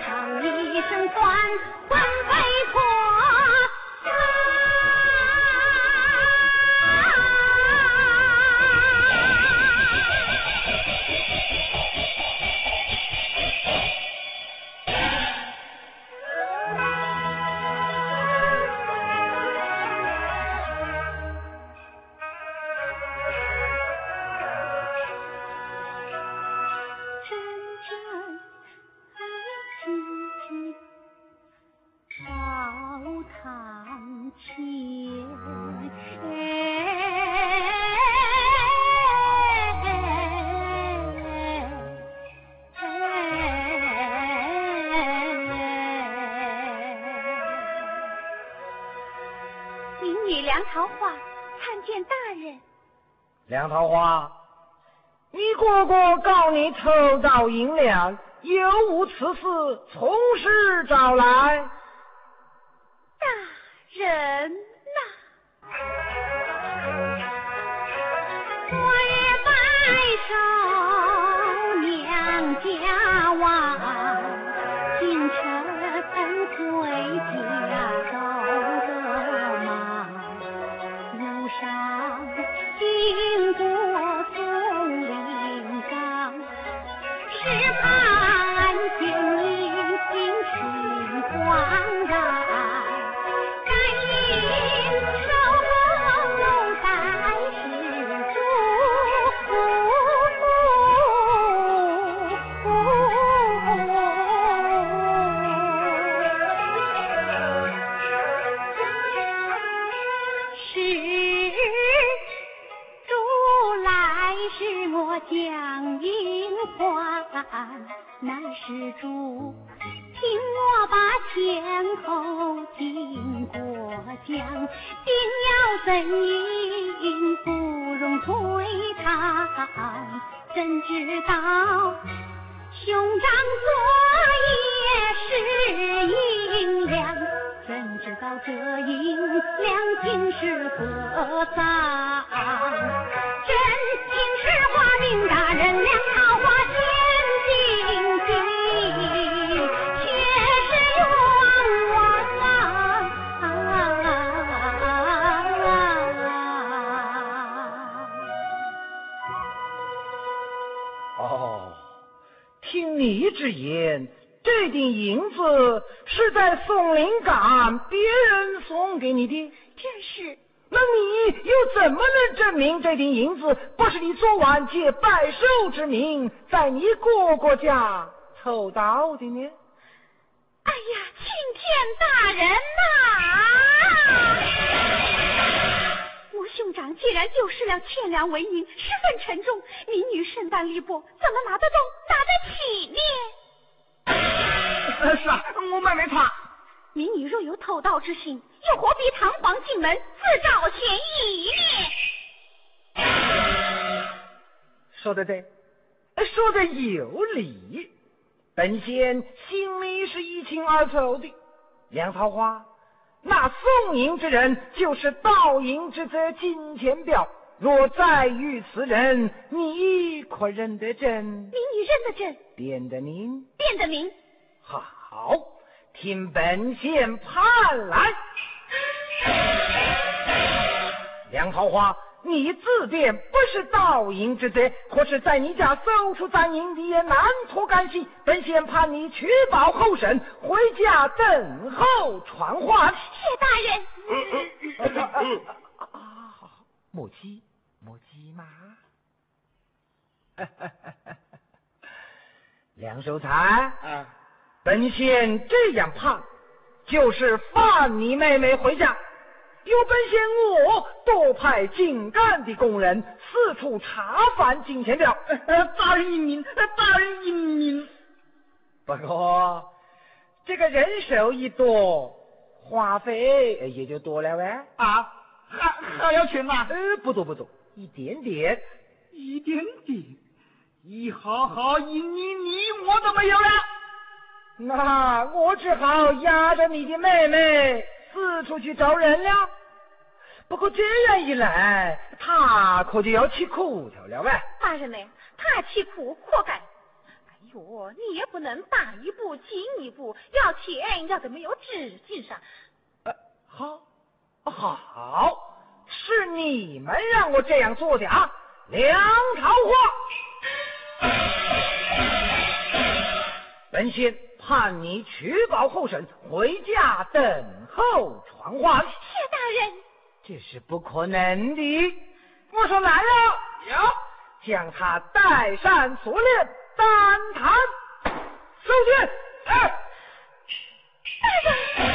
堂堂一声官，杨桃花参见大人。梁桃花，你哥哥告你偷盗银两，有无此事？从实招来。大人呐，我也拜寿娘家望，乃施主，听我把前后经过讲，定要怎应不容推搪。怎知道兄长昨夜是银两？怎知道这银两竟是何葬？真情实话，明大哦，听你之言，这锭银子是在松林岗别人送给你的？正是。那你又怎么能证明这锭银子不是你昨晚借拜寿之名在你哥哥家偷到的呢？哎呀，青天大人呐！兄长既然丢失了千两纹银，十分沉重，民女身单力薄，怎么拿得动？拿得起呢？是啊，我妹妹她。民女若有偷盗之心，又何必堂皇进门，自找嫌疑呢？说的对，说的有理。本仙心里是一清二楚的。杨桃花，那送银之人就是盗银之贼金钱镖。若再遇此人，你可认得真？民女认得真。辨得明？辨得明。好，听本县判来。梁桃花，你自辩不是盗银之贼，或是在你家搜出赃银，你也难脱干系。本县判你取保候审，回家等候传唤。谢大人。莫急，莫急嘛！梁守才，啊，本县这样判，就是放你妹妹回家。有本仙我多派精干的工人四处查访金钱表。大人英明，大人英明。不过这个人手一多，花费也就多了呗。啊。还还要钱吗？呃，不多不多，一点点，一点点，一毫毫一你你我都没有了，那我只好压着你的妹妹四处去找人了。不过这样一来，他可就要吃苦头了呗。大人呢？他吃苦活该。哎呦，你也不能大一步进一步，要钱要得没有止境上。呃，好，好，是你们让我这样做的啊，梁朝华。本仙判你取保候审，回家等候传唤。谢大人，这是不可能的。我说来了，有。将他带上锁链，单谈。收去。哎，大人。